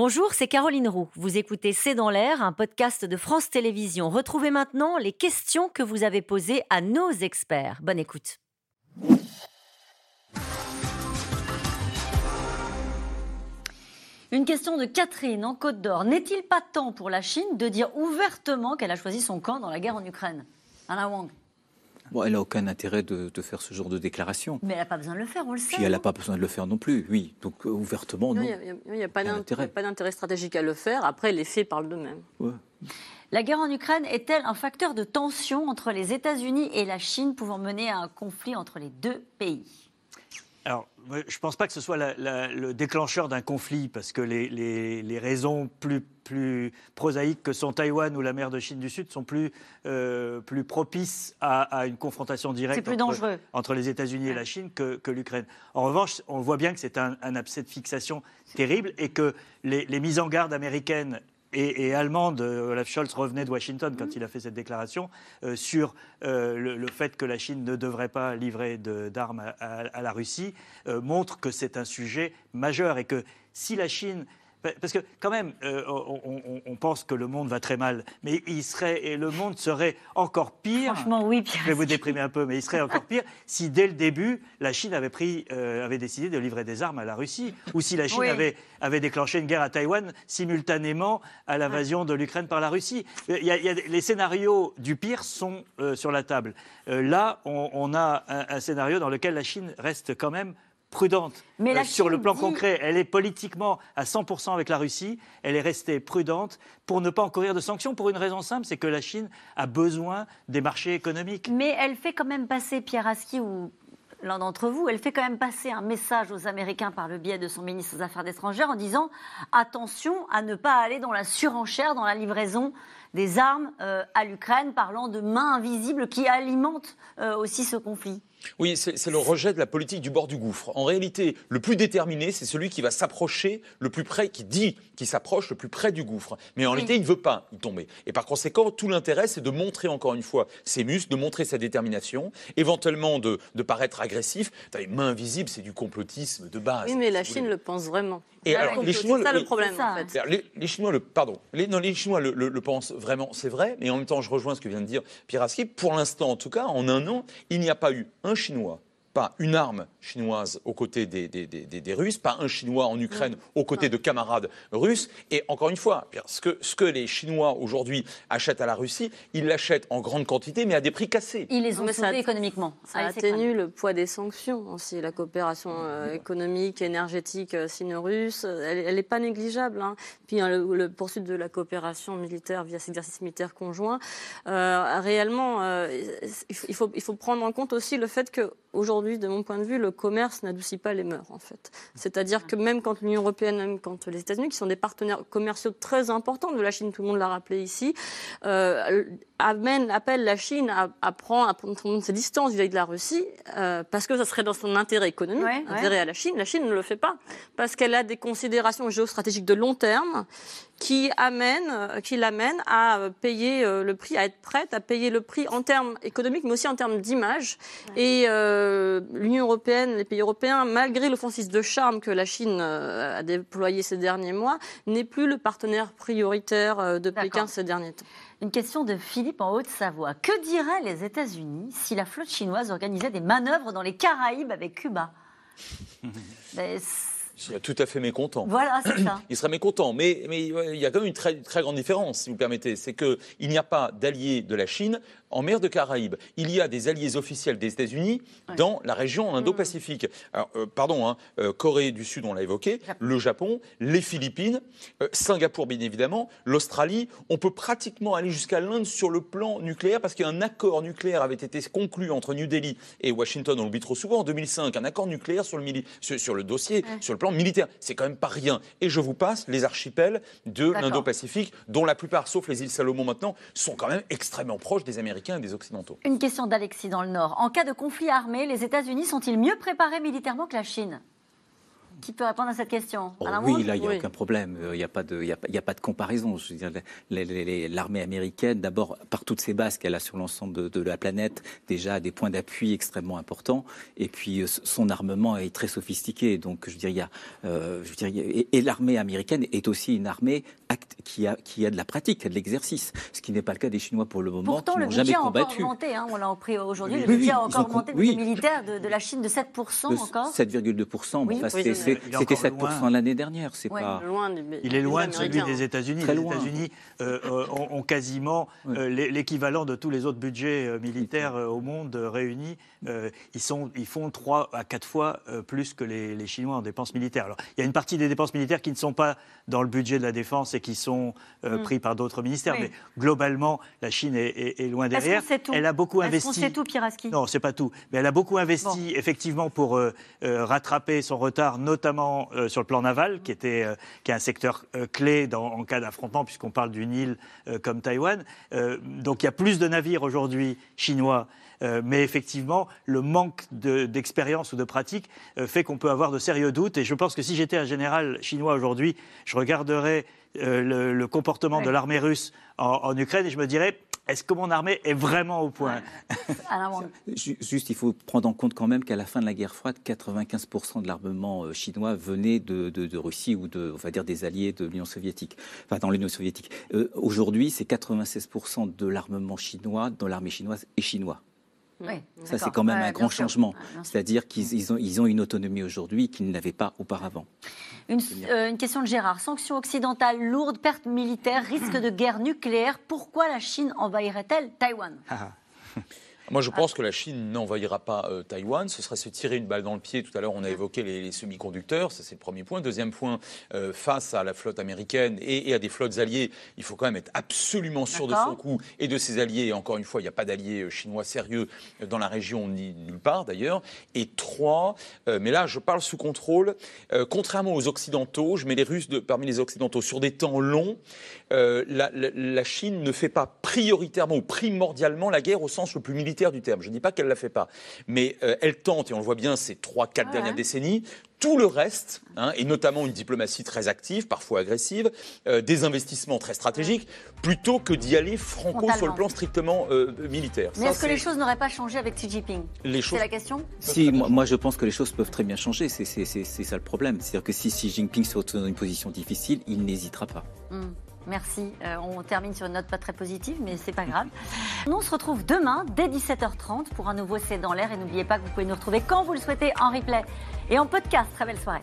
Bonjour, c'est Caroline Roux. Vous écoutez C'est dans l'air, un podcast de France Télévisions. Retrouvez maintenant les questions que vous avez posées à nos experts. Bonne écoute. Une question de Catherine en Côte d'Or. N'est-il pas temps pour la Chine de dire ouvertement qu'elle a choisi son camp dans la guerre en Ukraine? Alain Wang. Bon, elle n'a aucun intérêt de, faire ce genre de déclaration. Mais elle n'a pas besoin de le faire, on le sait. Puis elle n'a pas besoin de le faire non plus, oui. Donc euh, ouvertement, non. Il n'y a, pas d'intérêt stratégique à le faire. Après, les faits parlent d'eux-mêmes. La guerre en Ukraine est-elle un facteur de tension entre les États-Unis et la Chine pouvant mener à un conflit entre les deux pays? Alors, je ne pense pas que ce soit le déclencheur d'un conflit, parce que les, raisons plus, plus, prosaïques que sont Taïwan ou la mer de Chine du Sud sont plus, euh, plus propices à, une confrontation directe entre, les États-Unis et la Chine que, l'Ukraine. En revanche, on voit bien que c'est un, un, abcès de fixation terrible et que les, les mises en garde américaines et, allemande, euh, Olaf Scholz revenait de Washington quand il a fait cette déclaration euh, sur euh, le, fait que la Chine ne devrait pas livrer d'armes à, la Russie, montre que c'est un sujet majeur et que si la Chine parce que quand même, euh, on, pense que le monde va très mal, mais il serait et le monde serait encore pire. Franchement, oui. Pierre. Je vais vous déprimer un peu, mais il serait encore pire si dès le début la Chine avait pris, euh, avait décidé de livrer des armes à la Russie, ou si la Chine avait, avait déclenché une guerre à Taïwan simultanément à l'invasion de l'Ukraine par la Russie. Il y a, les scénarios du pire sont euh, sur la table. là, on, a un scénario dans lequel la Chine reste quand même prudente Mais euh, sur le plan concret. Elle est politiquement à 100% avec la Russie. Elle est restée prudente pour ne pas encourir de sanctions pour une raison simple, c'est que la Chine a besoin des marchés économiques. Mais elle fait quand même passer, Pierre Aski ou l'un d'entre vous, elle fait quand même passer un message aux Américains par le biais de son ministre des Affaires étrangères en disant attention à ne pas aller dans la surenchère, dans la livraison des armes euh, à l'Ukraine, parlant de mains invisibles qui alimentent euh, aussi ce conflit. Oui, c'est le rejet de la politique du bord du gouffre. En réalité, le plus déterminé, c'est celui qui va s'approcher le plus près, qui dit qu'il s'approche le plus près du gouffre. Mais en réalité, il ne veut pas y tomber. Et par conséquent, tout l'intérêt, c'est de montrer encore une fois ses muscles, de montrer sa détermination, éventuellement de, paraître agressif. Les mains invisibles, c'est du complotisme de base. Oui, mais la Chine le pense vraiment. Et alors, les Chinois, c'est ça le, problème. en fait. les, Chinois, le, pardon, les, non, les Chinois le, pensent vraiment, c'est vrai. Mais en même temps, je rejoins ce que vient de dire Pierre Aski. Pour l'instant, en tout cas, en un an, il n'y a pas eu un Chinois pas une arme chinoise aux côtés des, des, Russes, pas un Chinois en Ukraine aux côtés de camarades russes. Et encore une fois, ce que, ce que les Chinois aujourd'hui achètent à la Russie, ils l'achètent en grande quantité, mais à des prix cassés. Ils les ont sauvés économiquement. Ça atténue le poids des sanctions aussi. La coopération euh, économique, énergétique euh, sino-russe, elle n'est pas négligeable. Hein. Puis hein, le, poursuite de la coopération militaire via ces exercices militaires conjoints. Euh, réellement, il, faut, il faut prendre en compte aussi le fait qu'aujourd'hui, aujourd'hui, de mon point de vue, le commerce n'adoucit pas les mœurs, en fait. C'est-à-dire que même quand l'Union européenne, même quand les États-Unis, qui sont des partenaires commerciaux très importants de la Chine, tout le monde l'a rappelé ici, euh, amène, appelle la Chine à, prendre, à prendre ses distances vis-à-vis de la Russie, euh, parce que ça serait dans son intérêt économique, intérêt à la Chine. La Chine ne le fait pas, parce qu'elle a des considérations géostratégiques de long terme qui amènent, qui l'amènent à payer euh, le prix, à être prête à payer le prix en termes économiques, mais aussi en termes d'image. Et euh, l'Union européenne, les pays européens, malgré l'offensive de charme que la Chine a déployée ces derniers mois, n'est plus le partenaire prioritaire de Pékin ces derniers temps. Une question de Philippe en Haute-Savoie. Que diraient les États-Unis si la flotte chinoise organisait des manœuvres dans les Caraïbes avec Cuba? Ben, il serait tout à fait mécontent. Voilà, c'est ça. il serait mécontent. Mais, mais il y a quand même une très, très grande différence, si vous permettez. C'est qu'il n'y a pas d'alliés de la Chine en mer de Caraïbes. Il y a des alliés officiels des États-Unis dans la région Indo-Pacifique. Alors, euh, pardon, hein, euh, Corée du Sud, on l'a évoqué, le Japon, les Philippines, euh, Singapour, bien évidemment, l'Australie. On peut pratiquement aller jusqu'à l'Inde sur le plan nucléaire parce qu'un accord nucléaire avait été conclu entre New Delhi et Washington, on l'oublie trop souvent, en 2005. Un accord nucléaire sur le, sur, le dossier, sur le plan militaire. C'est quand même pas rien. Et je vous passe les archipels de l'Indo-Pacifique, dont la plupart, sauf les îles Salomon maintenant, sont quand même extrêmement proches des Américains Une question d'Alexis dans le Nord. En cas de conflit armé, les États-Unis sont-ils mieux préparés militairement que la Chine? Qui peut répondre à cette question oh Oui, là, il n'y a aucun problème. Il n'y a, pas de, a, pas de comparaison. L'armée américaine, d'abord, par toutes ses bases qu'elle a sur l'ensemble de, la planète, déjà a des points d'appui extrêmement importants. Et puis, son armement est très sophistiqué. Donc, je veux dire, il y a, je veux dire, et, l'armée américaine est aussi une armée qui a, qui a de la pratique, qui a de l'exercice, ce qui n'est pas le cas des Chinois pour le moment, Pourtant, qui n'ont jamais combattu. Pourtant, le budget a encore augmenté. Hein, on l'a appris aujourd'hui. le budget a encore augmenté oui. militaire de, de, la Chine de 7% encore. 7,2%. Oui. Enfin, c'était 7% l'année dernière. C'est pas... Loin il est loin de celui des États-Unis. Les États-Unis euh, euh, ont, quasiment euh, l'équivalent de tous les autres budgets militaires au monde réunis. ils, sont, ils font 3 à 4 fois plus que les, les Chinois en dépenses militaires. Alors, il y a une partie des dépenses militaires qui ne sont pas dans le budget de la défense et qui sont mm. pris par d'autres ministères. Mais globalement, la Chine est, loin derrière. Elle a beaucoup investi. C'est tout, Piraski Non, c'est pas tout. Mais elle a beaucoup investi effectivement pour rattraper son retard, notamment sur le plan naval, qui était qui est un secteur clé en cas d'affrontement, puisqu'on parle d'une île comme Taïwan. donc il y a plus de navires aujourd'hui chinois. mais effectivement, le manque d'expérience ou de pratique fait qu'on peut avoir de sérieux doutes. Et je pense que si j'étais un général chinois aujourd'hui, je regarderais le, comportement de l'armée russe en, Ukraine et je me dirais est-ce que mon armée est vraiment au point Juste, il faut prendre en compte quand même qu'à la fin de la guerre froide, 95% de l'armement euh, chinois venait de, Russie ou de, on va dire, des alliés de l'Union soviétique, enfin dans l'Union soviétique. Euh, aujourd'hui, c'est 96% de l'armement chinois dans l'armée chinoise est chinois. Oui, ça, c'est quand même un grand changement. C'est-à-dire qu'ils ont, ils ont une autonomie aujourd'hui qu'ils n'avaient pas auparavant. Euh, une, question de Gérard. Sanctions occidentales lourdes, pertes militaires, risque de guerre nucléaire. Pourquoi la Chine envahirait-elle Taïwan? Moi, je pense que la Chine n'envahira pas euh, Taïwan. Ce serait se tirer une balle dans le pied. Tout à l'heure, on a évoqué les, semi-conducteurs. Ça, c'est le premier point. Deuxième point, euh, face à la flotte américaine et, à des flottes alliées, il faut quand même être absolument sûr de son coup et de ses alliés. Et encore une fois, il n'y a pas d'alliés euh, chinois sérieux dans la région, ni nulle part d'ailleurs. Et trois, mais là, je parle sous contrôle. contrairement aux Occidentaux, je mets les Russes de, parmi les Occidentaux sur des temps longs. La, la Chine ne fait pas prioritairement ou primordialement la guerre au sens le plus militaire du terme. Je ne dis pas qu'elle ne la fait pas, mais euh, elle tente, et on le voit bien ces trois, quatre dernières décennies, tout le reste, hein, et notamment une diplomatie très active, parfois agressive, euh, des investissements très stratégiques, plutôt que d'y aller franco sur le plan strictement euh, militaire. Mais est-ce que les choses n'auraient pas changé avec Xi Jinping? C'est la question? Si, moi, je pense que les choses peuvent très bien changer, c'est ça le problème. C'est-à-dire que si Xi Jinping se retrouve dans une position difficile, il n'hésitera pas. Hmm. Merci. Euh, on termine sur une note pas très positive, mais c'est pas grave. on se retrouve demain dès 17h30 pour un nouveau C'est dans l'air. Et n'oubliez pas que vous pouvez nous retrouver quand vous le souhaitez en replay et en podcast. Très belle soirée.